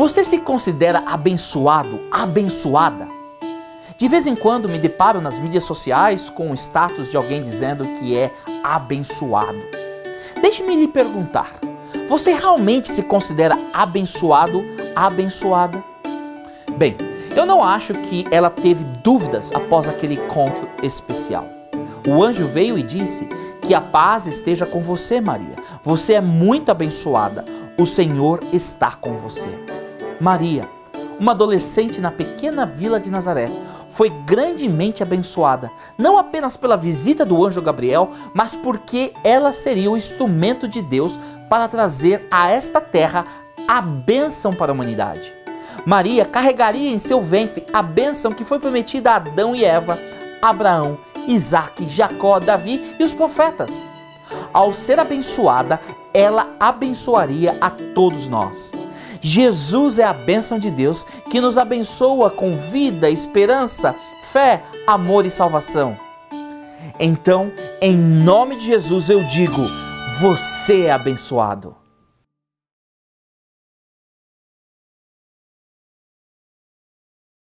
Você se considera abençoado, abençoada? De vez em quando me deparo nas mídias sociais com o status de alguém dizendo que é abençoado. Deixe-me lhe perguntar: você realmente se considera abençoado, abençoada? Bem, eu não acho que ela teve dúvidas após aquele encontro especial. O anjo veio e disse que a paz esteja com você, Maria. Você é muito abençoada. O Senhor está com você. Maria, uma adolescente na pequena vila de Nazaré, foi grandemente abençoada, não apenas pela visita do anjo Gabriel, mas porque ela seria o instrumento de Deus para trazer a esta terra a bênção para a humanidade. Maria carregaria em seu ventre a bênção que foi prometida a Adão e Eva, Abraão, Isaac, Jacó, Davi e os profetas. Ao ser abençoada, ela abençoaria a todos nós. Jesus é a bênção de Deus que nos abençoa com vida, esperança, fé, amor e salvação. Então, em nome de Jesus eu digo: você é abençoado.